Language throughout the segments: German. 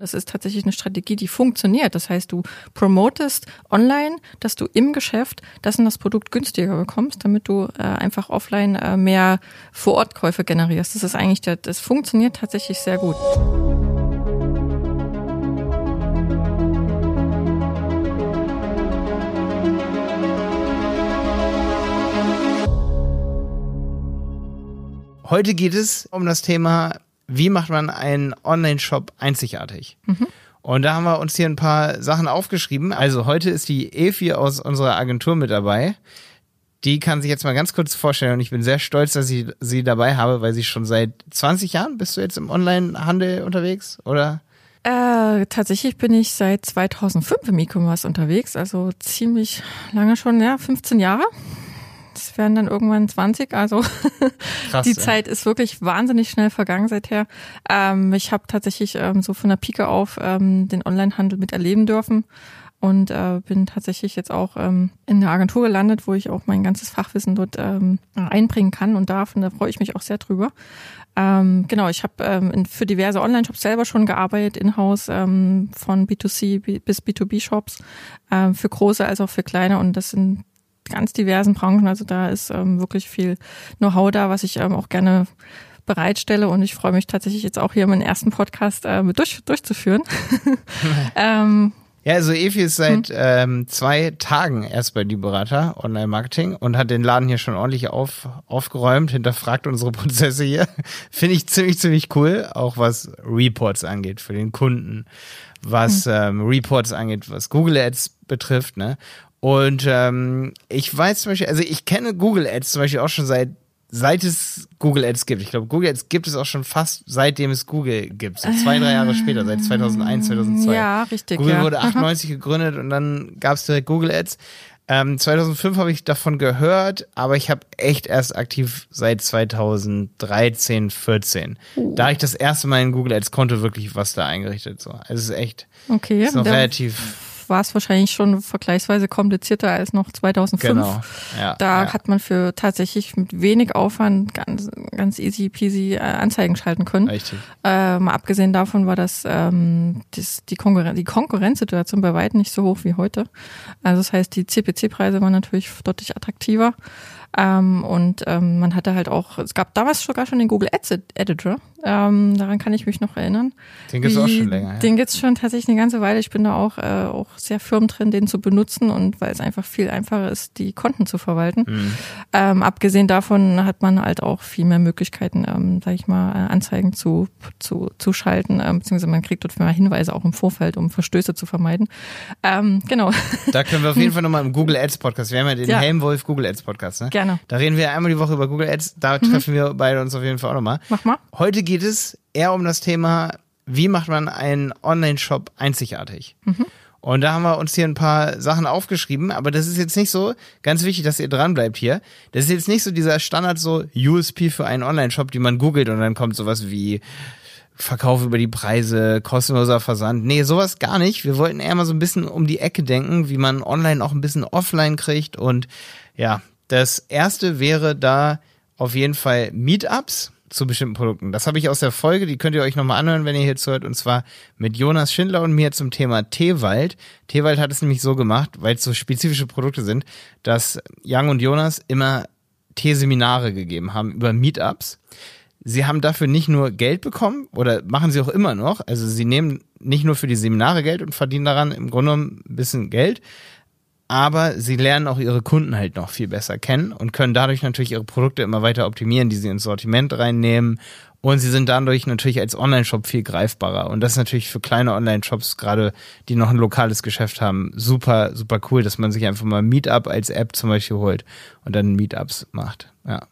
Das ist tatsächlich eine Strategie, die funktioniert. Das heißt, du promotest online, dass du im Geschäft das und das Produkt günstiger bekommst, damit du äh, einfach offline äh, mehr Vorortkäufe generierst. Das ist eigentlich, der, das funktioniert tatsächlich sehr gut. Heute geht es um das Thema wie macht man einen Online-Shop einzigartig? Mhm. Und da haben wir uns hier ein paar Sachen aufgeschrieben. Also heute ist die Efi aus unserer Agentur mit dabei. Die kann sich jetzt mal ganz kurz vorstellen und ich bin sehr stolz, dass ich sie dabei habe, weil sie schon seit 20 Jahren bist du jetzt im Online-Handel unterwegs, oder? Äh, tatsächlich bin ich seit 2005 im E-Commerce unterwegs, also ziemlich lange schon, ja, 15 Jahre es werden dann irgendwann 20. Also Krass, die. Zeit ist wirklich wahnsinnig schnell vergangen seither. Ähm, ich habe tatsächlich ähm, so von der Pike auf ähm, den Onlinehandel miterleben dürfen und äh, bin tatsächlich jetzt auch ähm, in der Agentur gelandet, wo ich auch mein ganzes Fachwissen dort ähm, einbringen kann und darf. Und da freue ich mich auch sehr drüber. Ähm, genau, ich habe ähm, für diverse Online-Shops selber schon gearbeitet, in-house, ähm, von B2C bis B2B-Shops, ähm, für große als auch für kleine. Und das sind ganz diversen Branchen. Also da ist ähm, wirklich viel Know-how da, was ich ähm, auch gerne bereitstelle und ich freue mich tatsächlich jetzt auch hier meinen ersten Podcast äh, durch, durchzuführen. ähm, ja, also Evi ist seit hm. ähm, zwei Tagen erst bei Liberata Online Marketing und hat den Laden hier schon ordentlich auf, aufgeräumt, hinterfragt unsere Prozesse hier. Finde ich ziemlich, ziemlich cool, auch was Reports angeht für den Kunden, was hm. ähm, Reports angeht, was Google Ads betrifft, ne? Und ähm, ich weiß zum Beispiel, also ich kenne Google Ads zum Beispiel auch schon seit seit es Google Ads gibt. Ich glaube, Google Ads gibt es auch schon fast seitdem es Google gibt. So zwei, drei Jahre später, seit 2001, 2002. Ja, richtig. Google ja. wurde 98 gegründet und dann gab es direkt Google Ads. Ähm, 2005 habe ich davon gehört, aber ich habe echt erst aktiv seit 2013, 14. Uh. Da habe ich das erste Mal in Google Ads Konto wirklich was da eingerichtet. So, also es ist echt. Okay. Ist noch relativ war es wahrscheinlich schon vergleichsweise komplizierter als noch 2005. Genau. Ja, da ja. hat man für tatsächlich mit wenig Aufwand ganz, ganz easy peasy äh, Anzeigen schalten können. Richtig. Äh, mal abgesehen davon war das, ähm, das die, Konkurren die Konkurrenzsituation bei weitem nicht so hoch wie heute. Also das heißt, die CPC-Preise waren natürlich deutlich attraktiver. Ähm, und ähm, man hatte halt auch, es gab damals sogar schon den Google Ads Editor. Ähm, daran kann ich mich noch erinnern. Den gibt's Wie, auch schon länger. Ja. Den gibt's schon tatsächlich eine ganze Weile. Ich bin da auch, äh, auch sehr firm drin, den zu benutzen und weil es einfach viel einfacher ist, die Konten zu verwalten. Mhm. Ähm, abgesehen davon hat man halt auch viel mehr Möglichkeiten, ähm, sag ich mal, äh, Anzeigen zu, zu, zu schalten, ähm, beziehungsweise man kriegt dort mehr Hinweise auch im Vorfeld, um Verstöße zu vermeiden. Ähm, genau. Da können wir auf jeden Fall nochmal im Google Ads Podcast, wir haben ja den ja. Helmwolf Google Ads Podcast, ne? Gerne. Da reden wir einmal die Woche über Google Ads, da mhm. treffen wir beide uns auf jeden Fall auch nochmal. Mach mal. Heute geht es eher um das Thema, wie macht man einen Online-Shop einzigartig? Mhm. Und da haben wir uns hier ein paar Sachen aufgeschrieben, aber das ist jetzt nicht so, ganz wichtig, dass ihr dran bleibt hier. Das ist jetzt nicht so dieser Standard so USP für einen Online-Shop, die man googelt und dann kommt sowas wie Verkauf über die Preise, kostenloser Versand. Nee, sowas gar nicht. Wir wollten eher mal so ein bisschen um die Ecke denken, wie man online auch ein bisschen offline kriegt. Und ja, das erste wäre da auf jeden Fall Meetups zu bestimmten Produkten. Das habe ich aus der Folge, die könnt ihr euch nochmal anhören, wenn ihr hier zuhört, und zwar mit Jonas Schindler und mir zum Thema Teewald. Teewald hat es nämlich so gemacht, weil es so spezifische Produkte sind, dass Young und Jonas immer Teeseminare gegeben haben über Meetups. Sie haben dafür nicht nur Geld bekommen oder machen sie auch immer noch. Also sie nehmen nicht nur für die Seminare Geld und verdienen daran im Grunde ein bisschen Geld, aber sie lernen auch ihre Kunden halt noch viel besser kennen und können dadurch natürlich ihre Produkte immer weiter optimieren, die sie ins Sortiment reinnehmen. Und sie sind dadurch natürlich als Online-Shop viel greifbarer. Und das ist natürlich für kleine Online-Shops, gerade die noch ein lokales Geschäft haben, super, super cool, dass man sich einfach mal Meetup als App zum Beispiel holt und dann Meetups macht. Ja.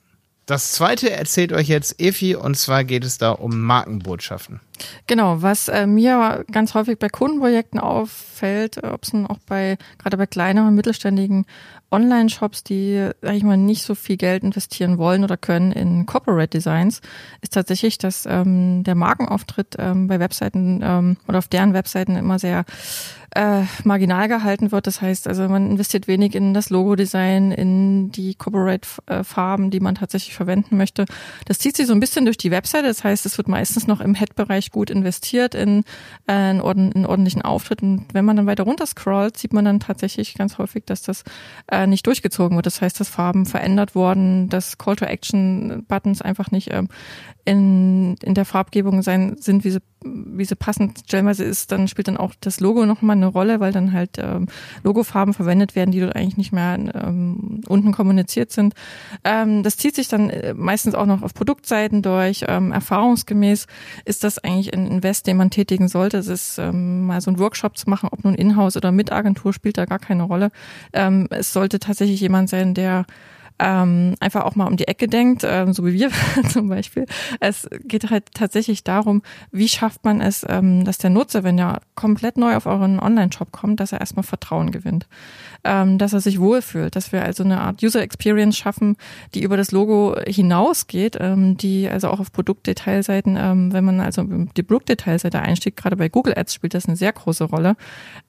Das zweite erzählt euch jetzt Efi und zwar geht es da um Markenbotschaften. Genau, was äh, mir ganz häufig bei Kundenprojekten auffällt, äh, ob es auch bei gerade bei kleineren mittelständigen Online-Shops, die, sag ich mal, nicht so viel Geld investieren wollen oder können in Corporate Designs, ist tatsächlich, dass ähm, der Markenauftritt ähm, bei Webseiten ähm, oder auf deren Webseiten immer sehr äh, marginal gehalten wird. Das heißt, also man investiert wenig in das Logo-Design, in die Corporate-Farben, die man tatsächlich verwenden möchte. Das zieht sich so ein bisschen durch die Webseite. Das heißt, es wird meistens noch im Head-Bereich gut investiert in, äh, einen, orden, einen ordentlichen Auftritt. Und wenn man dann weiter runter scrollt, sieht man dann tatsächlich ganz häufig, dass das äh, nicht durchgezogen wird. Das heißt, dass Farben verändert wurden, dass Call-to-Action-Buttons einfach nicht ähm, in, in der Farbgebung sein sind, wie sie, wie sie passend stellenweise ist, dann spielt dann auch das Logo nochmal eine Rolle, weil dann halt ähm, Logofarben verwendet werden, die dort eigentlich nicht mehr ähm, unten kommuniziert sind. Ähm, das zieht sich dann äh, meistens auch noch auf Produktseiten durch. Ähm, erfahrungsgemäß ist das eigentlich ein Invest, den man tätigen sollte. Es ist ähm, mal so ein Workshop zu machen, ob nun Inhouse oder mit Agentur, spielt da gar keine Rolle. Ähm, es sollte tatsächlich jemand sein, der ähm, einfach auch mal um die Ecke denkt, ähm, so wie wir zum Beispiel. Es geht halt tatsächlich darum, wie schafft man es, ähm, dass der Nutzer, wenn er komplett neu auf euren Online-Shop kommt, dass er erstmal Vertrauen gewinnt, ähm, dass er sich wohlfühlt, dass wir also eine Art User Experience schaffen, die über das Logo hinausgeht, ähm, die also auch auf Produktdetailseiten, ähm, wenn man also die Produktdetailseite einsteigt, gerade bei Google Ads spielt das eine sehr große Rolle,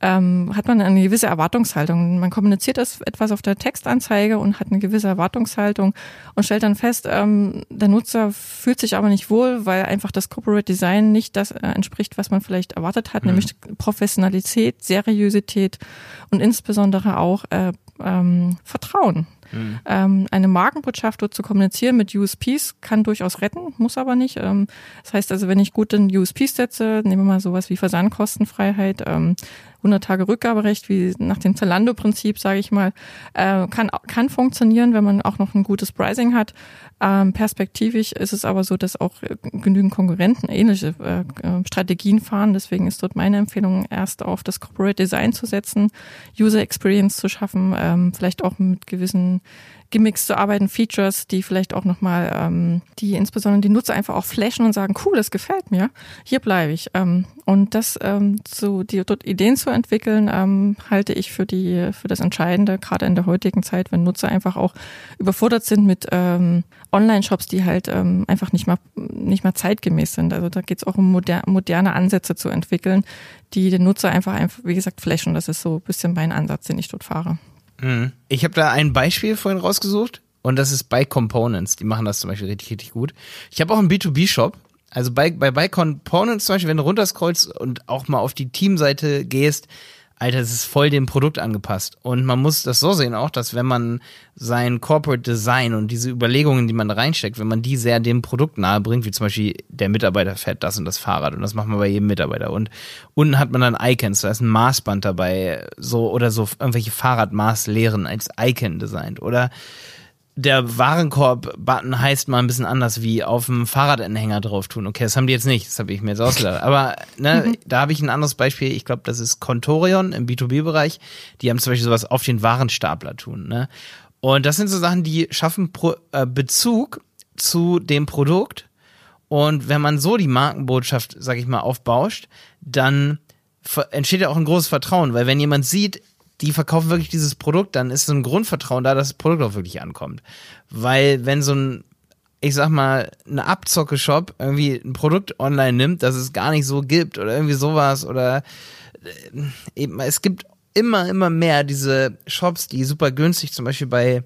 ähm, hat man eine gewisse Erwartungshaltung. Man kommuniziert das etwas auf der Textanzeige und hat eine gewisse Erwartungshaltung und stellt dann fest, ähm, der Nutzer fühlt sich aber nicht wohl, weil einfach das Corporate Design nicht das äh, entspricht, was man vielleicht erwartet hat, mhm. nämlich Professionalität, Seriosität und insbesondere auch äh, ähm, Vertrauen. Mhm. Ähm, eine Markenbotschaft dort zu kommunizieren mit USPs kann durchaus retten, muss aber nicht. Ähm, das heißt also, wenn ich gut in USPs setze, nehmen wir mal sowas wie Versandkostenfreiheit, ähm, 100 Tage Rückgaberecht, wie nach dem Zalando-Prinzip, sage ich mal, äh, kann, kann funktionieren, wenn man auch noch ein gutes Pricing hat. Ähm, perspektivisch ist es aber so, dass auch äh, genügend Konkurrenten ähnliche äh, äh, Strategien fahren. Deswegen ist dort meine Empfehlung, erst auf das Corporate Design zu setzen, User Experience zu schaffen, ähm, vielleicht auch mit gewissen Gimmicks zu arbeiten, Features, die vielleicht auch nochmal, ähm, die insbesondere die Nutzer einfach auch flashen und sagen, cool, das gefällt mir, hier bleibe ich. Ähm, und das ähm, so die dort Ideen zu entwickeln, ähm, halte ich für die für das Entscheidende, gerade in der heutigen Zeit, wenn Nutzer einfach auch überfordert sind mit ähm, Online-Shops, die halt ähm, einfach nicht mal nicht mal zeitgemäß sind. Also da geht es auch um moder moderne Ansätze zu entwickeln, die den Nutzer einfach, einfach wie gesagt, flashen. Das ist so ein bisschen mein Ansatz, den ich dort fahre. Mhm. Ich habe da ein Beispiel vorhin rausgesucht und das ist Buy Components. Die machen das zum Beispiel richtig, richtig gut. Ich habe auch einen B2B-Shop. Also bei, bei Buy Components zum Beispiel, wenn du runterscrollst und auch mal auf die Teamseite gehst, Alter, es ist voll dem Produkt angepasst. Und man muss das so sehen auch, dass wenn man sein Corporate Design und diese Überlegungen, die man da reinsteckt, wenn man die sehr dem Produkt nahe bringt, wie zum Beispiel der Mitarbeiter fährt das und das Fahrrad und das macht man bei jedem Mitarbeiter. Und unten hat man dann Icons, da ist ein Maßband dabei, so oder so irgendwelche Fahrradmaßlehren als Icon designt. Oder der Warenkorb-Button heißt mal ein bisschen anders wie auf dem Fahrradanhänger drauf tun. Okay, das haben die jetzt nicht, das habe ich mir jetzt ausgedacht. Aber ne, mhm. da habe ich ein anderes Beispiel. Ich glaube, das ist Contorion im B2B-Bereich. Die haben zum Beispiel sowas auf den Warenstapler tun. Ne? Und das sind so Sachen, die schaffen Pro äh, Bezug zu dem Produkt. Und wenn man so die Markenbotschaft, sag ich mal, aufbauscht, dann entsteht ja auch ein großes Vertrauen, weil wenn jemand sieht, die verkaufen wirklich dieses Produkt, dann ist so ein Grundvertrauen da, dass das Produkt auch wirklich ankommt. Weil wenn so ein, ich sag mal, ein Abzocke-Shop irgendwie ein Produkt online nimmt, das es gar nicht so gibt oder irgendwie sowas oder äh, eben, es gibt immer, immer mehr diese Shops, die super günstig zum Beispiel bei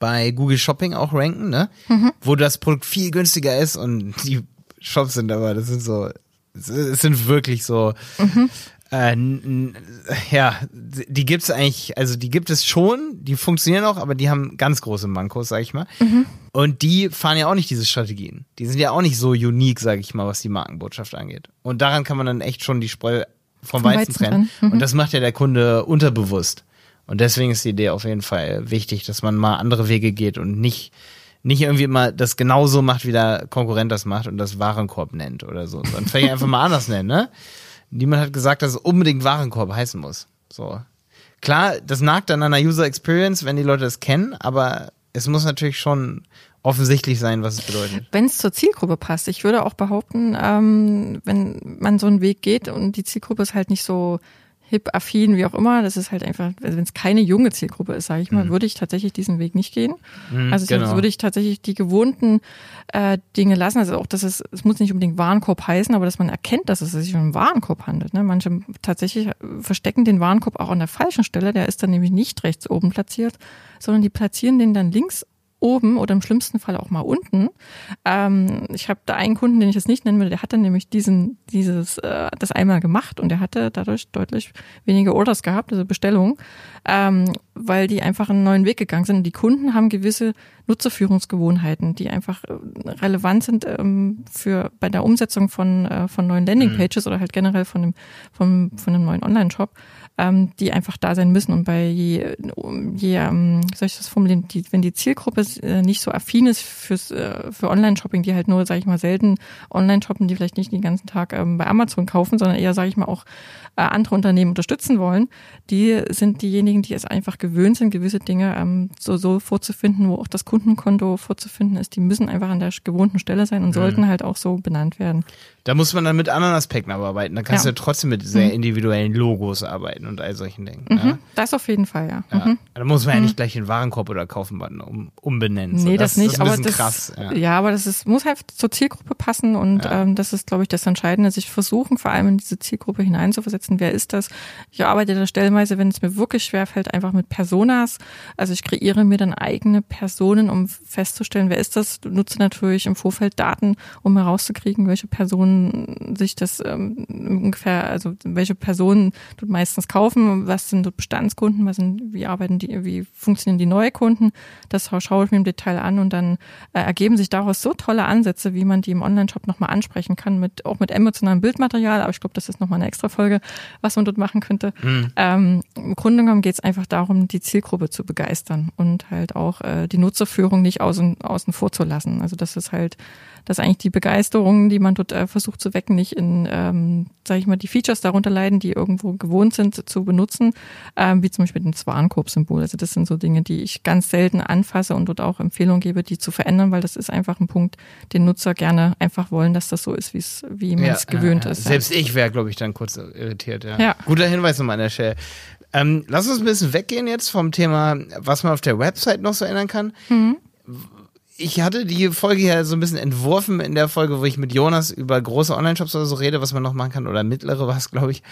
bei Google Shopping auch ranken, ne? Mhm. Wo das Produkt viel günstiger ist und die Shops sind aber, das sind so, es sind wirklich so, mhm. Äh, ja, die gibt's eigentlich, also die gibt es schon, die funktionieren auch, aber die haben ganz große Mankos, sag ich mal. Mhm. Und die fahren ja auch nicht diese Strategien. Die sind ja auch nicht so unique, sag ich mal, was die Markenbotschaft angeht. Und daran kann man dann echt schon die Spreu vom, vom Weizen, Weizen trennen. Mhm. Und das macht ja der Kunde unterbewusst. Und deswegen ist die Idee auf jeden Fall wichtig, dass man mal andere Wege geht und nicht nicht irgendwie immer das genauso macht, wie der Konkurrent das macht und das Warenkorb nennt oder so. Dann vielleicht einfach mal anders nennen, ne? Niemand hat gesagt, dass es unbedingt Warenkorb heißen muss. So. Klar, das nagt an einer User Experience, wenn die Leute das kennen, aber es muss natürlich schon offensichtlich sein, was es bedeutet. Wenn es zur Zielgruppe passt. Ich würde auch behaupten, ähm, wenn man so einen Weg geht und die Zielgruppe ist halt nicht so hip-affin, wie auch immer. Das ist halt einfach, also wenn es keine junge Zielgruppe ist, sage ich mal, mhm. würde ich tatsächlich diesen Weg nicht gehen. Mhm, also genau. würde ich tatsächlich die gewohnten äh, Dinge lassen. Also auch, dass es, es muss nicht unbedingt Warenkorb heißen, aber dass man erkennt, dass es sich um einen Warenkorb handelt. Ne? Manche tatsächlich verstecken den Warenkorb auch an der falschen Stelle. Der ist dann nämlich nicht rechts oben platziert, sondern die platzieren den dann links oben oder im schlimmsten Fall auch mal unten. Ähm, ich habe da einen Kunden, den ich jetzt nicht nennen will, der hat dann nämlich diesen, dieses, äh, das einmal gemacht und der hatte dadurch deutlich weniger Orders gehabt, also Bestellungen, ähm, weil die einfach einen neuen Weg gegangen sind. Und die Kunden haben gewisse Nutzerführungsgewohnheiten, die einfach äh, relevant sind ähm, für bei der Umsetzung von, äh, von neuen Landingpages mhm. oder halt generell von dem, von, von einem neuen Online-Shop ähm, die einfach da sein müssen. Und bei je, je ähm, soll ich das formulieren, die, wenn die Zielgruppe äh, nicht so affin ist fürs, äh, für Online-Shopping, die halt nur, sage ich mal, selten online shoppen, die vielleicht nicht den ganzen Tag ähm, bei Amazon kaufen, sondern eher, sage ich mal, auch äh, andere Unternehmen unterstützen wollen, die sind diejenigen, die es einfach gewöhnt sind, gewisse Dinge ähm, so, so vorzufinden, wo auch das Kundenkonto vorzufinden ist. Die müssen einfach an der gewohnten Stelle sein und mhm. sollten halt auch so benannt werden. Da muss man dann mit anderen Aspekten arbeiten. Da kannst ja. du ja trotzdem mit sehr mhm. individuellen Logos arbeiten und all solchen Dingen. Mhm. Ja? Das auf jeden Fall, ja. ja. Mhm. Da muss man ja nicht gleich den Warenkorb oder Kaufenbutton um, umbenennen. Nee, so, das, das, nicht. Ist ein aber das, krass. Ja. ja, aber das ist, muss halt zur Zielgruppe passen und ähm, das ist, glaube ich, das Entscheidende, sich versuchen, vor allem in diese Zielgruppe hineinzuversetzen. Wer ist das? Ich arbeite da stellenweise, wenn es mir wirklich schwerfällt, einfach mit Personas. Also ich kreiere mir dann eigene Personen, um festzustellen, wer ist das. Nutze natürlich im Vorfeld Daten, um herauszukriegen, welche Personen sich das ähm, ungefähr, also welche Personen dort meistens kaufen, was sind dort Bestandskunden, was sind, wie arbeiten die, wie funktionieren die neue Kunden, das schaue ich mir im Detail an und dann äh, ergeben sich daraus so tolle Ansätze, wie man die im Online-Shop nochmal ansprechen kann, mit auch mit emotionalem Bildmaterial, aber ich glaube, das ist nochmal eine extra Folge, was man dort machen könnte. Mhm. Ähm, Im Grunde genommen geht es einfach darum, die Zielgruppe zu begeistern und halt auch äh, die Nutzerführung nicht außen, außen vor zu lassen. Also das ist halt dass eigentlich die Begeisterung, die man dort äh, versucht zu wecken, nicht in, ähm, sage ich mal, die Features darunter leiden, die irgendwo gewohnt sind zu benutzen, ähm, wie zum Beispiel das Warenkorb-Symbol. Also das sind so Dinge, die ich ganz selten anfasse und dort auch Empfehlungen gebe, die zu verändern, weil das ist einfach ein Punkt, den Nutzer gerne einfach wollen, dass das so ist, wie's, wie man es ja, gewöhnt ja, ist. Selbst ich wäre, glaube ich, dann kurz irritiert. Ja. ja. Guter Hinweis nochmal an der Stelle. Ähm, lass uns ein bisschen weggehen jetzt vom Thema, was man auf der Website noch so ändern kann. Mhm ich hatte die Folge ja so ein bisschen entworfen in der Folge, wo ich mit Jonas über große Online-Shops oder so rede, was man noch machen kann, oder mittlere war es, glaube ich.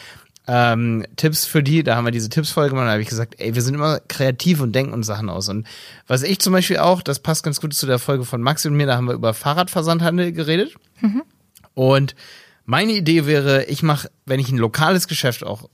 Ähm, Tipps für die, da haben wir diese Tipps-Folge gemacht, da habe ich gesagt, ey, wir sind immer kreativ und denken uns Sachen aus. Und was ich zum Beispiel auch, das passt ganz gut zu der Folge von Max und mir, da haben wir über Fahrradversandhandel geredet. Mhm. Und meine Idee wäre, ich mache, wenn ich ein lokales Geschäft auch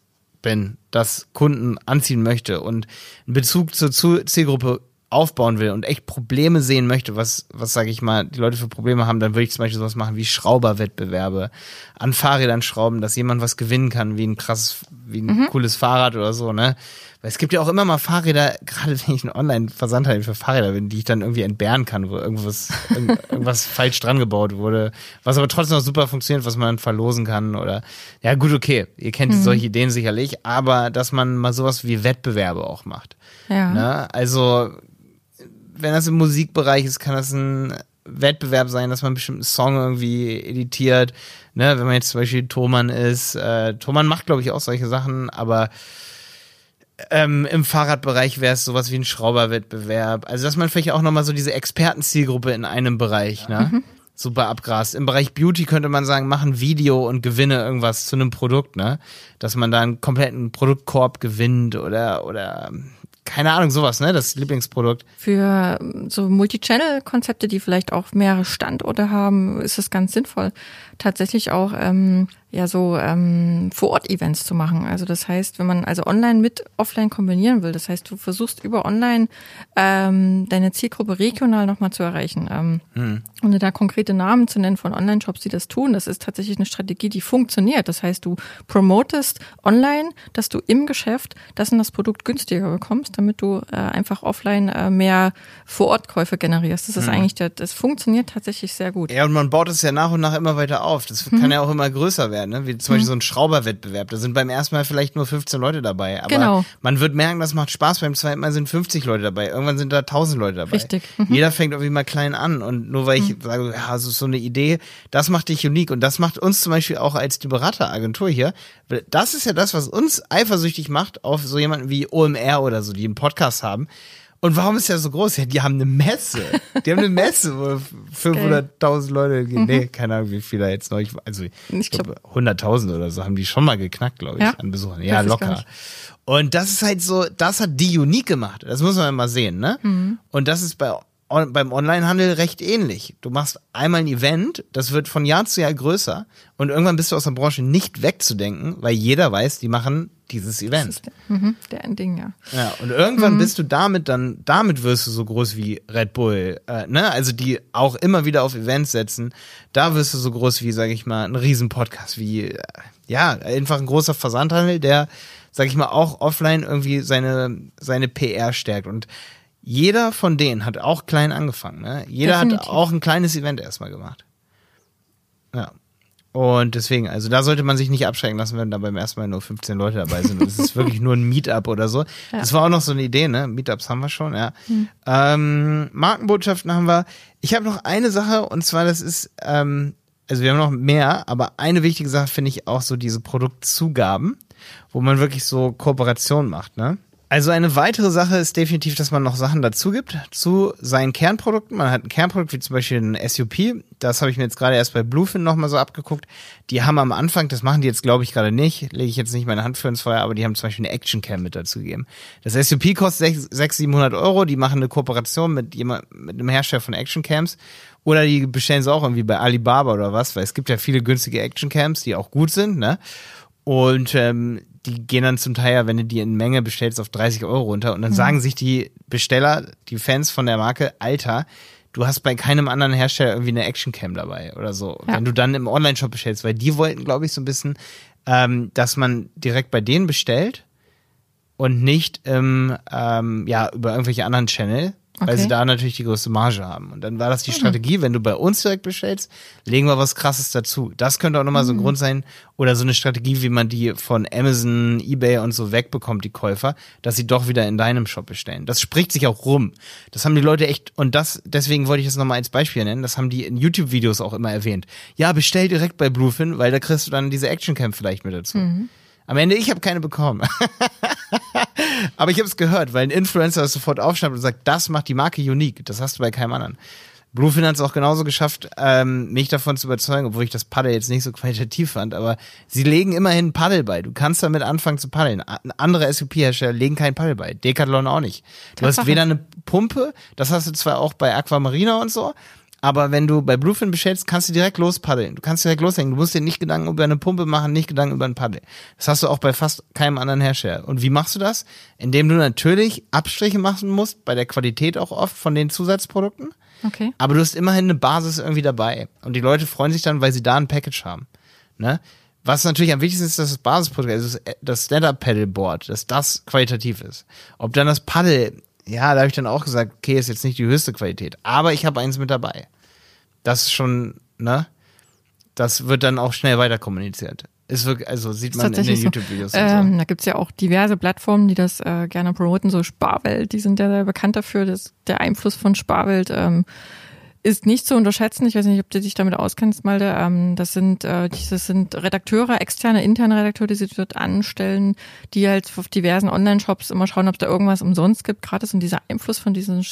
bin, das Kunden anziehen möchte und einen Bezug zur Zielgruppe aufbauen will und echt Probleme sehen möchte, was, was sage ich mal, die Leute für Probleme haben, dann würde ich zum Beispiel sowas machen wie Schrauberwettbewerbe, an Fahrrädern schrauben, dass jemand was gewinnen kann, wie ein krasses, wie ein mhm. cooles Fahrrad oder so, ne? Weil es gibt ja auch immer mal Fahrräder, gerade wenn ich ein Online-Versandhandel für Fahrräder bin, die ich dann irgendwie entbehren kann, wo irgendwas, irgendwas falsch dran gebaut wurde, was aber trotzdem noch super funktioniert, was man verlosen kann oder, ja gut, okay, ihr kennt mhm. solche Ideen sicherlich, aber dass man mal sowas wie Wettbewerbe auch macht. Ja. Ne? Also, wenn das im Musikbereich ist, kann das ein Wettbewerb sein, dass man einen bestimmten Song irgendwie editiert. Ne, wenn man jetzt zum Beispiel Thomann ist, äh, Thomann macht, glaube ich, auch solche Sachen, aber ähm, im Fahrradbereich wäre es sowas wie ein Schrauberwettbewerb. Also, dass man vielleicht auch nochmal so diese Expertenzielgruppe in einem Bereich, ne? Mhm. Super abgrast. Im Bereich Beauty könnte man sagen, machen Video und gewinne irgendwas zu einem Produkt, ne? Dass man da einen kompletten Produktkorb gewinnt oder, oder keine Ahnung, sowas, ne? Das Lieblingsprodukt. Für ähm, so Multichannel-Konzepte, die vielleicht auch mehrere Standorte haben, ist es ganz sinnvoll, tatsächlich auch ähm, ja so ähm, Vor-Ort-Events zu machen. Also das heißt, wenn man also online mit offline kombinieren will, das heißt, du versuchst über online ähm, deine Zielgruppe regional nochmal zu erreichen. Ähm, hm. Und da konkrete Namen zu nennen von Online-Shops, die das tun, das ist tatsächlich eine Strategie, die funktioniert. Das heißt, du promotest online, dass du im Geschäft das und das Produkt günstiger bekommst, damit du äh, einfach offline äh, mehr Vor-Ort-Käufe generierst. Das ist hm. eigentlich, der, das funktioniert tatsächlich sehr gut. Ja, und man baut es ja nach und nach immer weiter auf. Das hm. kann ja auch immer größer werden Wettbewerb, ne? wie zum Beispiel mhm. so ein Schrauberwettbewerb. Da sind beim ersten Mal vielleicht nur 15 Leute dabei. Aber genau. man wird merken, das macht Spaß. Beim zweiten Mal sind 50 Leute dabei. Irgendwann sind da 1000 Leute dabei. Richtig. Mhm. Jeder fängt irgendwie mal klein an. Und nur weil ich mhm. sage, ja, das ist so eine Idee, das macht dich unique. Und das macht uns zum Beispiel auch als die Berateragentur hier. Das ist ja das, was uns eifersüchtig macht auf so jemanden wie OMR oder so, die einen Podcast haben und warum ist der so groß? Ja, die haben eine Messe. Die haben eine Messe, wo 500.000 Leute gehen. Mhm. Nee, keine Ahnung, wie viele jetzt noch. Also, ich glaube, 100.000 oder so haben die schon mal geknackt, glaube ich, ja? an Besuchern. Ja, locker. Und das ist halt so, das hat die unique gemacht. Das muss man mal sehen, ne? Mhm. Und das ist bei beim Onlinehandel recht ähnlich. Du machst einmal ein Event, das wird von Jahr zu Jahr größer und irgendwann bist du aus der Branche nicht wegzudenken, weil jeder weiß, die machen dieses Event. Das ist der, mhm, der Ending, ja. Ja, und irgendwann mhm. bist du damit dann, damit wirst du so groß wie Red Bull, äh, ne? Also die auch immer wieder auf Events setzen. Da wirst du so groß wie, sag ich mal, ein Riesenpodcast, wie, äh, ja, einfach ein großer Versandhandel, der, sag ich mal, auch offline irgendwie seine, seine PR stärkt. Und jeder von denen hat auch klein angefangen. Ne? Jeder Definitiv. hat auch ein kleines Event erstmal gemacht. Ja. Und deswegen, also da sollte man sich nicht abschrecken lassen, wenn da beim ersten Mal nur 15 Leute dabei sind. Es ist wirklich nur ein Meetup oder so. Ja. Das war auch noch so eine Idee, ne? Meetups haben wir schon, ja. Hm. Ähm, Markenbotschaften haben wir. Ich habe noch eine Sache und zwar, das ist, ähm, also wir haben noch mehr, aber eine wichtige Sache finde ich auch so diese Produktzugaben, wo man wirklich so Kooperation macht, ne? Also eine weitere Sache ist definitiv, dass man noch Sachen dazu gibt zu seinen Kernprodukten. Man hat ein Kernprodukt wie zum Beispiel ein SUP. Das habe ich mir jetzt gerade erst bei Bluefin nochmal so abgeguckt. Die haben am Anfang, das machen die jetzt glaube ich gerade nicht, lege ich jetzt nicht meine Hand für ins Feuer, aber die haben zum Beispiel eine Action Cam mit dazu gegeben. Das SUP kostet 600, 700 Euro. Die machen eine Kooperation mit jemand, mit einem Hersteller von Action Cams. Oder die bestellen es auch irgendwie bei Alibaba oder was, weil es gibt ja viele günstige Action Cams, die auch gut sind, ne? Und ähm, die gehen dann zum Teil ja, wenn du die in Menge bestellst, auf 30 Euro runter. Und dann mhm. sagen sich die Besteller, die Fans von der Marke, Alter, du hast bei keinem anderen Hersteller irgendwie eine Actioncam dabei oder so. Ja. Wenn du dann im Online-Shop bestellst, weil die wollten, glaube ich, so ein bisschen, ähm, dass man direkt bei denen bestellt und nicht ähm, ähm, ja über irgendwelche anderen Channel, Okay. Weil sie da natürlich die größte Marge haben. Und dann war das die mhm. Strategie, wenn du bei uns direkt bestellst, legen wir was krasses dazu. Das könnte auch nochmal mhm. so ein mhm. Grund sein oder so eine Strategie, wie man die von Amazon, Ebay und so wegbekommt, die Käufer, dass sie doch wieder in deinem Shop bestellen. Das spricht sich auch rum. Das haben die Leute echt, und das, deswegen wollte ich das nochmal als Beispiel nennen, das haben die in YouTube-Videos auch immer erwähnt. Ja, bestell direkt bei Bluefin, weil da kriegst du dann diese Action-Cam vielleicht mit dazu. Mhm. Am Ende, ich habe keine bekommen. Aber ich habe es gehört, weil ein Influencer das sofort aufschnappt und sagt, das macht die Marke unique. Das hast du bei keinem anderen. Bluefin hat es auch genauso geschafft, ähm, mich davon zu überzeugen, obwohl ich das Paddel jetzt nicht so qualitativ fand, aber sie legen immerhin Paddel bei. Du kannst damit anfangen zu paddeln. Andere SUP-Hersteller legen kein Paddel bei. Decathlon auch nicht. Du hast weder eine Pumpe, das hast du zwar auch bei Aquamarina und so, aber wenn du bei Bluefin bestellst, kannst du direkt lospaddeln. Du kannst direkt loshängen. Du musst dir nicht Gedanken über eine Pumpe machen, nicht Gedanken über ein Paddel. Das hast du auch bei fast keinem anderen Hersteller. Und wie machst du das? Indem du natürlich Abstriche machen musst, bei der Qualität auch oft von den Zusatzprodukten. Okay. Aber du hast immerhin eine Basis irgendwie dabei. Und die Leute freuen sich dann, weil sie da ein Package haben. Ne? Was natürlich am wichtigsten ist, dass das Basisprodukt, also das Stand-Up-Paddleboard, dass das qualitativ ist. Ob dann das Paddel, ja, da habe ich dann auch gesagt, okay, ist jetzt nicht die höchste Qualität, aber ich habe eins mit dabei das schon, ne? Das wird dann auch schnell weiter kommuniziert. Ist wirklich, also sieht man in den so. YouTube-Videos. Ähm, so. Da gibt's ja auch diverse Plattformen, die das äh, gerne promoten, so Sparwelt, die sind ja sehr bekannt dafür, dass der Einfluss von Sparwelt ähm, ist nicht zu unterschätzen. Ich weiß nicht, ob du dich damit auskennst, Malte. Ähm, das sind, äh, das sind Redakteure, externe, interne Redakteure, die sie dort anstellen, die halt auf diversen Online-Shops immer schauen, ob es da irgendwas umsonst gibt, gratis. Und dieser Einfluss von diesen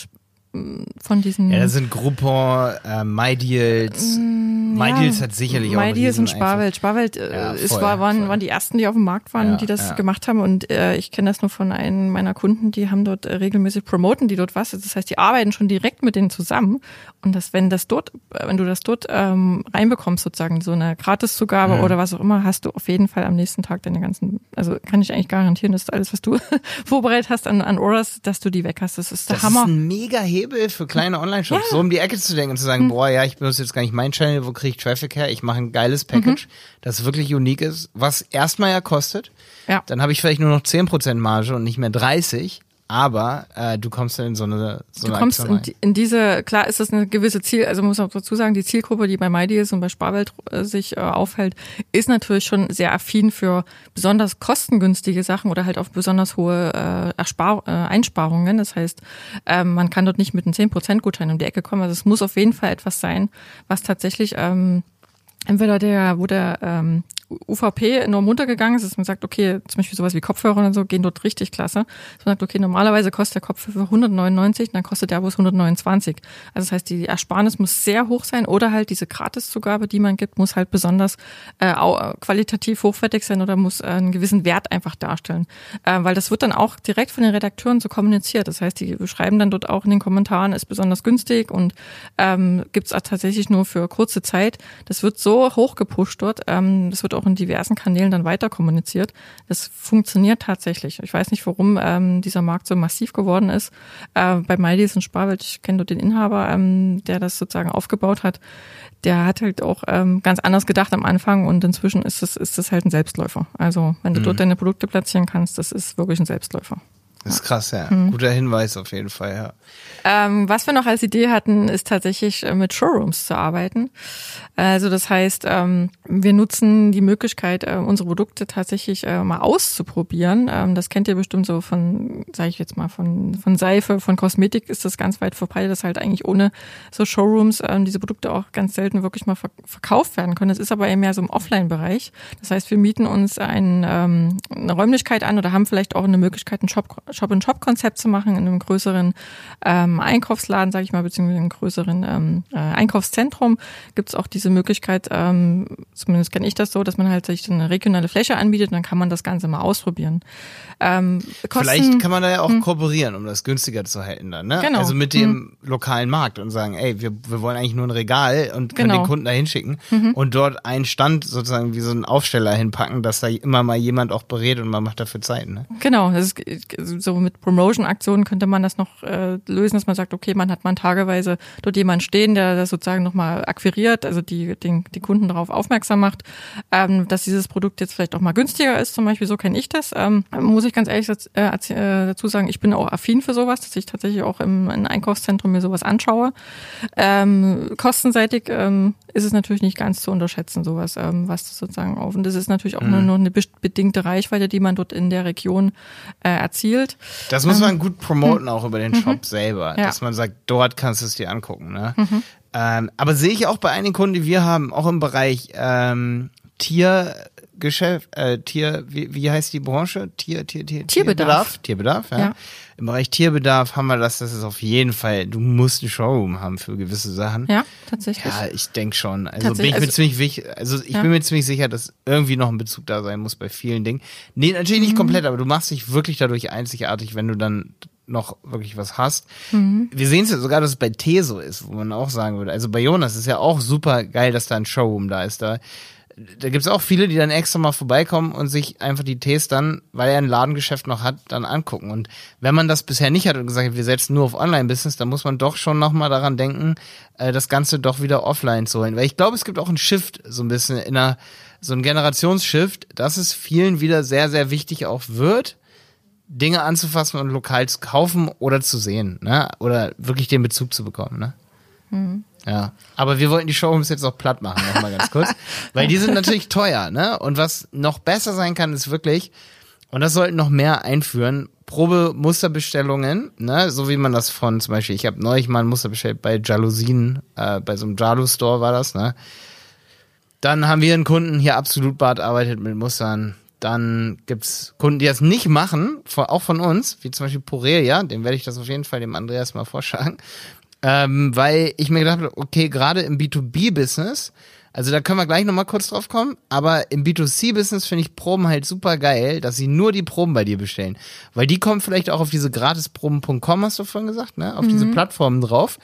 von diesen. Ja, das sind Groupon, äh, MyDeals. Mm, MyDeals ja, hat sicherlich auch MyDeals und Sparwelt. Sparwelt äh, ja, voll, war, waren, waren die ersten, die auf dem Markt waren, ja, die das gemacht haben. Und äh, ich kenne das nur von einem meiner Kunden, die haben dort äh, regelmäßig promoten, die dort was. Das heißt, die arbeiten schon direkt mit denen zusammen. Und das, wenn das dort, wenn du das dort ähm, reinbekommst, sozusagen, so eine Gratiszugabe mhm. oder was auch immer, hast du auf jeden Fall am nächsten Tag deine ganzen, also kann ich eigentlich garantieren, dass alles, was du vorbereitet hast an, an Orders, dass du die weg hast. Das ist der das Hammer. Das ist ein mega Hebel für kleine Online-Shops, ja. so um die Ecke zu denken und zu sagen, mhm. boah, ja, ich benutze jetzt gar nicht meinen Channel, wo kriege ich Traffic her? Ich mache ein geiles Package, mhm. das wirklich unique ist, was erstmal ja kostet. Ja. Dann habe ich vielleicht nur noch 10% Marge und nicht mehr 30, aber äh, du kommst in so eine so Du kommst in, in, diese, klar ist das eine gewisse Ziel, also muss man dazu sagen, die Zielgruppe, die bei MyDeals und bei Sparwelt äh, sich äh, aufhält, ist natürlich schon sehr affin für besonders kostengünstige Sachen oder halt auf besonders hohe äh, Erspar äh, Einsparungen. Das heißt, ähm, man kann dort nicht mit einem 10% Gutschein um die Ecke kommen. Also es muss auf jeden Fall etwas sein, was tatsächlich ähm, entweder der, wo der ähm, UVP enorm runtergegangen ist, dass man sagt, okay, zum Beispiel sowas wie Kopfhörer und so gehen dort richtig klasse. Dass man sagt, okay, normalerweise kostet der Kopfhörer 199, dann kostet der Bus 129. Also das heißt, die Ersparnis muss sehr hoch sein oder halt diese Gratiszugabe, die man gibt, muss halt besonders äh, qualitativ hochwertig sein oder muss äh, einen gewissen Wert einfach darstellen. Äh, weil das wird dann auch direkt von den Redakteuren so kommuniziert. Das heißt, die beschreiben dann dort auch in den Kommentaren, ist besonders günstig und ähm, gibt es tatsächlich nur für kurze Zeit. Das wird so hoch gepusht dort. Ähm, das wird auch auch in diversen Kanälen dann weiter kommuniziert. Das funktioniert tatsächlich. Ich weiß nicht, warum ähm, dieser Markt so massiv geworden ist. Äh, bei MyDeals und Sparwelt, ich kenne dort den Inhaber, ähm, der das sozusagen aufgebaut hat. Der hat halt auch ähm, ganz anders gedacht am Anfang und inzwischen ist es ist das halt ein Selbstläufer. Also wenn du mhm. dort deine Produkte platzieren kannst, das ist wirklich ein Selbstläufer. Das ist krass, ja. Mhm. Guter Hinweis auf jeden Fall, ja. Ähm, was wir noch als Idee hatten, ist tatsächlich äh, mit Showrooms zu arbeiten. Also das heißt, ähm, wir nutzen die Möglichkeit, äh, unsere Produkte tatsächlich äh, mal auszuprobieren. Ähm, das kennt ihr bestimmt so von, sage ich jetzt mal, von, von Seife, von Kosmetik ist das ganz weit verbreitet, dass halt eigentlich ohne so Showrooms ähm, diese Produkte auch ganz selten wirklich mal verkauft werden können. Das ist aber eben mehr so im Offline-Bereich. Das heißt, wir mieten uns ein, ähm, eine Räumlichkeit an oder haben vielleicht auch eine Möglichkeit, einen Shop Shop-in-Shop-Konzept zu machen in einem größeren ähm, Einkaufsladen, sage ich mal, beziehungsweise einem größeren ähm, äh, Einkaufszentrum, gibt es auch diese Möglichkeit, ähm, zumindest kenne ich das so, dass man halt sich eine regionale Fläche anbietet und dann kann man das Ganze mal ausprobieren. Ähm, Kosten, Vielleicht kann man da ja auch hm. kooperieren, um das günstiger zu halten dann, ne? Genau. Also mit dem hm. lokalen Markt und sagen, ey, wir, wir wollen eigentlich nur ein Regal und können genau. den Kunden da hinschicken mhm. und dort einen Stand sozusagen wie so einen Aufsteller hinpacken, dass da immer mal jemand auch berät und man macht dafür Zeit, ne? Genau, das ist so mit Promotion-Aktionen könnte man das noch äh, lösen, dass man sagt, okay, man hat man tageweise dort jemanden stehen, der das sozusagen nochmal akquiriert, also die, den, die Kunden darauf aufmerksam macht, ähm, dass dieses Produkt jetzt vielleicht auch mal günstiger ist, zum Beispiel, so kenne ich das. Ähm, muss ich ganz ehrlich äh, äh, dazu sagen, ich bin auch affin für sowas, dass ich tatsächlich auch im, im Einkaufszentrum mir sowas anschaue. Ähm, kostenseitig ähm, ist es natürlich nicht ganz zu unterschätzen, sowas, ähm, was sozusagen auf. Und das ist natürlich auch mhm. nur eine bedingte Reichweite, die man dort in der Region äh, erzielt. Das muss man ähm, gut promoten, auch über den Shop mhm. selber, ja. dass man sagt, dort kannst du es dir angucken. Ne? Mhm. Ähm, aber sehe ich auch bei einigen Kunden, die wir haben, auch im Bereich ähm, Tiergeschäft, äh, Tier, wie, wie heißt die Branche? Tier, Tier, Tier, Tierbedarf. Tierbedarf, ja. ja. Im Bereich Tierbedarf haben wir das, das ist auf jeden Fall, du musst einen Showroom haben für gewisse Sachen. Ja, tatsächlich. Ja, ich denke schon. Also bin ich mir also, ziemlich wichtig, also ich ja. bin mir ziemlich sicher, dass irgendwie noch ein Bezug da sein muss bei vielen Dingen. Nee, natürlich nicht mhm. komplett, aber du machst dich wirklich dadurch einzigartig, wenn du dann noch wirklich was hast. Mhm. Wir sehen es ja sogar, dass es bei T so ist, wo man auch sagen würde. Also bei Jonas ist ja auch super geil, dass da ein Showroom da ist. Da da gibt's auch viele, die dann extra mal vorbeikommen und sich einfach die Tees dann, weil er ein Ladengeschäft noch hat, dann angucken. Und wenn man das bisher nicht hat und gesagt hat, wir setzen nur auf Online-Business, dann muss man doch schon nochmal daran denken, äh, das Ganze doch wieder offline zu holen. Weil ich glaube, es gibt auch einen Shift, so ein bisschen in einer, so ein Generationsshift, dass es vielen wieder sehr, sehr wichtig auch wird, Dinge anzufassen und lokal zu kaufen oder zu sehen, ne? Oder wirklich den Bezug zu bekommen, ne? Mhm. Ja, aber wir wollten die Showrooms jetzt noch platt machen, nochmal ganz kurz. weil die sind natürlich teuer, ne? Und was noch besser sein kann, ist wirklich, und das sollten noch mehr einführen, Probemusterbestellungen, ne? So wie man das von zum Beispiel, ich habe neulich mal ein Muster bestellt bei Jalousien, äh, bei so einem Jalu-Store war das, ne? Dann haben wir einen Kunden hier absolut Bad arbeitet mit Mustern. Dann gibt's Kunden, die das nicht machen, auch von uns, wie zum Beispiel Porelia, dem werde ich das auf jeden Fall dem Andreas mal vorschlagen. Ähm, weil ich mir gedacht habe, okay, gerade im B2B-Business, also da können wir gleich nochmal kurz drauf kommen, aber im B2C-Business finde ich Proben halt super geil, dass sie nur die Proben bei dir bestellen. Weil die kommen vielleicht auch auf diese gratisproben.com, hast du vorhin gesagt, ne? Auf mhm. diese Plattformen drauf.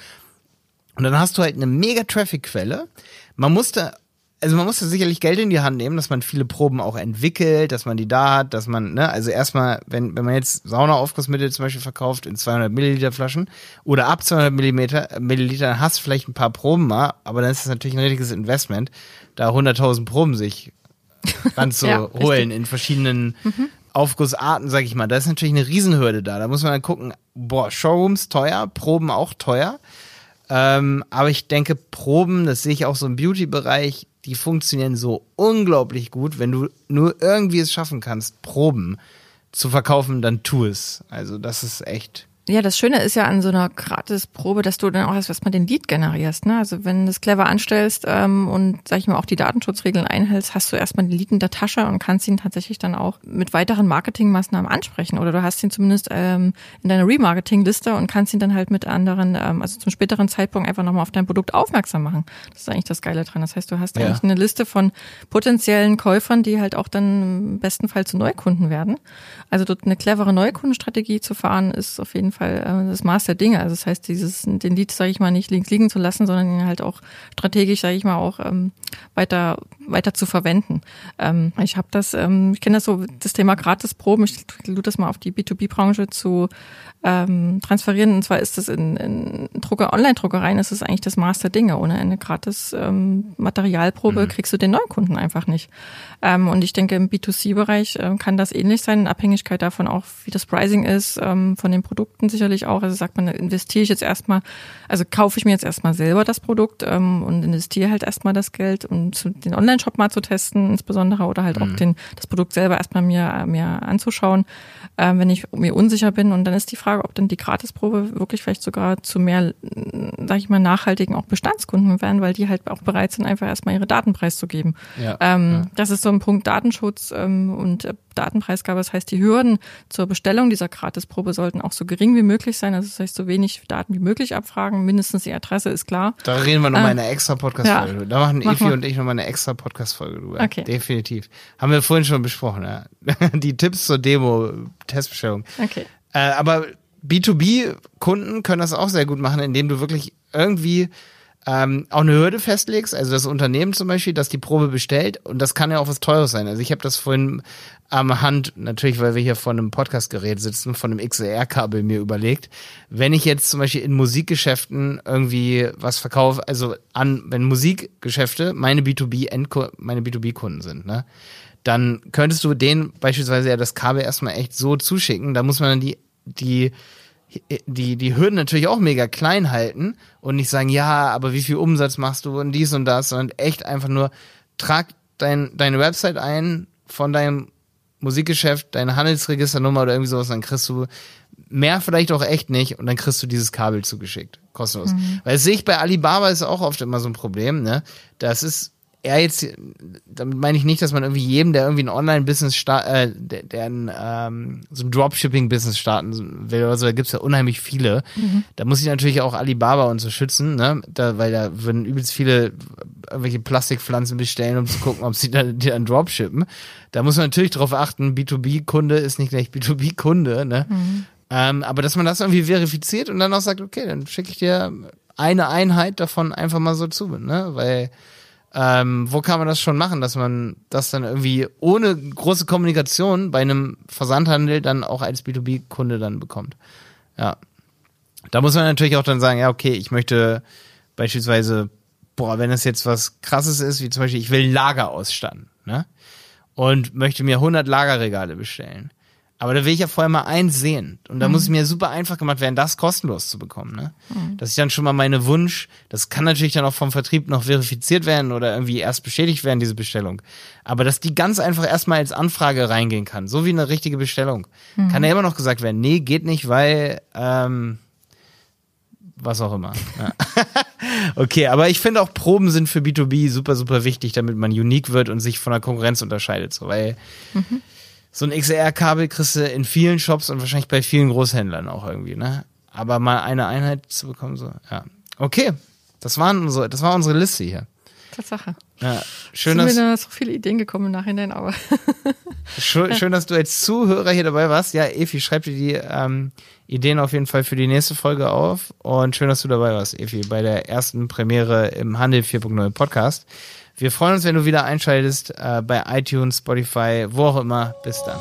Und dann hast du halt eine mega Traffic-Quelle. Man musste also man muss da sicherlich Geld in die Hand nehmen, dass man viele Proben auch entwickelt, dass man die da hat, dass man, ne, also erstmal, wenn, wenn man jetzt Saunaaufgussmittel zum Beispiel verkauft in 200 Milliliter Flaschen oder ab 200 Millimeter, Milliliter, dann hast du vielleicht ein paar Proben mal, aber dann ist das natürlich ein richtiges Investment, da 100.000 Proben sich ranzuholen ja, in verschiedenen mhm. Aufgussarten, sag ich mal. Da ist natürlich eine Riesenhürde da. Da muss man dann gucken, boah, Showrooms teuer, Proben auch teuer. Ähm, aber ich denke, Proben, das sehe ich auch so im Beauty-Bereich, die funktionieren so unglaublich gut. Wenn du nur irgendwie es schaffen kannst, Proben zu verkaufen, dann tu es. Also das ist echt ja, das Schöne ist ja an so einer Gratis-Probe, dass du dann auch erstmal den Lead generierst. Ne? Also wenn du es clever anstellst ähm, und, sag ich mal, auch die Datenschutzregeln einhältst, hast du erstmal den Lead in der Tasche und kannst ihn tatsächlich dann auch mit weiteren Marketingmaßnahmen ansprechen. Oder du hast ihn zumindest ähm, in deiner Remarketing-Liste und kannst ihn dann halt mit anderen, ähm, also zum späteren Zeitpunkt einfach nochmal auf dein Produkt aufmerksam machen. Das ist eigentlich das Geile dran. Das heißt, du hast ja. eigentlich eine Liste von potenziellen Käufern, die halt auch dann im besten Fall zu Neukunden werden. Also dort eine clevere Neukundenstrategie zu fahren, ist auf jeden Fall Fall äh, das Maß der Dinge. Also das heißt, dieses den Lied, sage ich mal, nicht links liegen zu lassen, sondern ihn halt auch strategisch, sage ich mal, auch ähm, weiter weiter zu verwenden. Ähm, ich habe das, ähm, ich kenne das so, das Thema Gratisproben. Ich lud das mal auf die B2B-Branche zu ähm, transferieren. Und zwar ist das in, in Drucker, Online-Druckereien ist es eigentlich das Maß der Dinge. Ohne eine gratis ähm, Materialprobe mhm. kriegst du den Neukunden einfach nicht. Ähm, und ich denke, im B2C-Bereich äh, kann das ähnlich sein, in Abhängigkeit davon auch, wie das Pricing ist, ähm, von den Produkten sicherlich auch. Also sagt man, investiere ich jetzt erstmal, also kaufe ich mir jetzt erstmal selber das Produkt ähm, und investiere halt erstmal das Geld, um zu, den Online-Shop mal zu testen, insbesondere, oder halt mhm. auch den, das Produkt selber erstmal mir, mir anzuschauen, äh, wenn ich mir unsicher bin. Und dann ist die Frage, ob dann die Gratisprobe wirklich vielleicht sogar zu mehr, sag ich mal, nachhaltigen auch Bestandskunden werden, weil die halt auch bereit sind, einfach erstmal ihre Daten preiszugeben. Ja, ähm, ja. Das ist so ein Punkt Datenschutz ähm, und äh, Datenpreisgabe. Das heißt, die Hürden zur Bestellung dieser Gratisprobe sollten auch so gering wie möglich sein. Also das heißt, so wenig Daten wie möglich abfragen. Mindestens die Adresse ist klar. Da reden wir nochmal äh, eine extra Podcast-Folge. Ja, da machen Evi und ich nochmal eine extra Podcast-Folge drüber. Okay. Definitiv. Haben wir vorhin schon besprochen, ja. Die Tipps zur Demo-Testbestellung. Okay. Äh, aber B2B-Kunden können das auch sehr gut machen, indem du wirklich irgendwie ähm, auch eine Hürde festlegst, also das Unternehmen zum Beispiel, das die Probe bestellt und das kann ja auch was Teures sein. Also ich habe das vorhin am Hand, natürlich, weil wir hier vor einem Podcastgerät sitzen, von einem XLR-Kabel mir überlegt, wenn ich jetzt zum Beispiel in Musikgeschäften irgendwie was verkaufe, also an, wenn Musikgeschäfte meine B2B meine B2B-Kunden sind, ne? Dann könntest du denen beispielsweise ja das Kabel erstmal echt so zuschicken, da muss man dann die die die, die Hürden natürlich auch mega klein halten und nicht sagen, ja, aber wie viel Umsatz machst du und dies und das, sondern echt einfach nur trag dein, deine Website ein von deinem Musikgeschäft, deine Handelsregisternummer oder irgendwie sowas, dann kriegst du mehr vielleicht auch echt nicht und dann kriegst du dieses Kabel zugeschickt. Kostenlos. Mhm. Weil das sehe ich bei Alibaba ist auch oft immer so ein Problem, ne? Das ist er jetzt, damit meine ich nicht, dass man irgendwie jedem, der irgendwie ein Online-Business startet, äh, der, der ein, ähm, so ein Dropshipping-Business starten will oder so, da gibt's ja unheimlich viele. Mhm. Da muss ich natürlich auch Alibaba und so schützen, ne? Da, weil da würden übelst viele irgendwelche Plastikpflanzen bestellen, um zu gucken, ob sie dann, die dann dropshippen. Da muss man natürlich darauf achten, B2B-Kunde ist nicht gleich B2B-Kunde, ne? Mhm. Ähm, aber dass man das irgendwie verifiziert und dann auch sagt, okay, dann schicke ich dir eine Einheit davon einfach mal so zu, ne? Weil ähm, wo kann man das schon machen, dass man das dann irgendwie ohne große Kommunikation bei einem Versandhandel dann auch als B2B-Kunde dann bekommt? Ja. Da muss man natürlich auch dann sagen, ja, okay, ich möchte beispielsweise, boah, wenn es jetzt was krasses ist, wie zum Beispiel, ich will Lager ausstatten, ne? Und möchte mir 100 Lagerregale bestellen aber da will ich ja vorher mal eins sehen. Und da mhm. muss es mir super einfach gemacht werden, das kostenlos zu bekommen. Ne? Mhm. Dass ich dann schon mal meine Wunsch, das kann natürlich dann auch vom Vertrieb noch verifiziert werden oder irgendwie erst bestätigt werden, diese Bestellung. Aber dass die ganz einfach erstmal als Anfrage reingehen kann, so wie eine richtige Bestellung, mhm. kann ja immer noch gesagt werden, nee, geht nicht, weil ähm, was auch immer. Ja. okay, aber ich finde auch Proben sind für B2B super, super wichtig, damit man unique wird und sich von der Konkurrenz unterscheidet. So, weil mhm so ein XLR-Kabel kriegst du in vielen Shops und wahrscheinlich bei vielen Großhändlern auch irgendwie, ne? Aber mal eine Einheit zu bekommen, so, ja. Okay, das waren unsere, das war unsere Liste hier. Tatsache. Ja, schön, dass. Sind mir da so viele Ideen gekommen im Nachhinein, aber. schön, schön, dass du als Zuhörer hier dabei warst. Ja, Efi, schreib dir die ähm, Ideen auf jeden Fall für die nächste Folge auf. Und schön, dass du dabei warst, Efi, bei der ersten Premiere im Handel 4.0 Podcast. Wir freuen uns, wenn du wieder einschaltest äh, bei iTunes, Spotify, wo auch immer. Bis dann.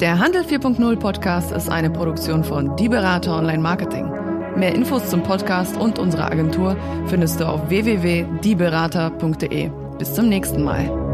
Der Handel 4.0 Podcast ist eine Produktion von Die Berater Online Marketing. Mehr Infos zum Podcast und unserer Agentur findest du auf www.dieberater.de. Bis zum nächsten Mal.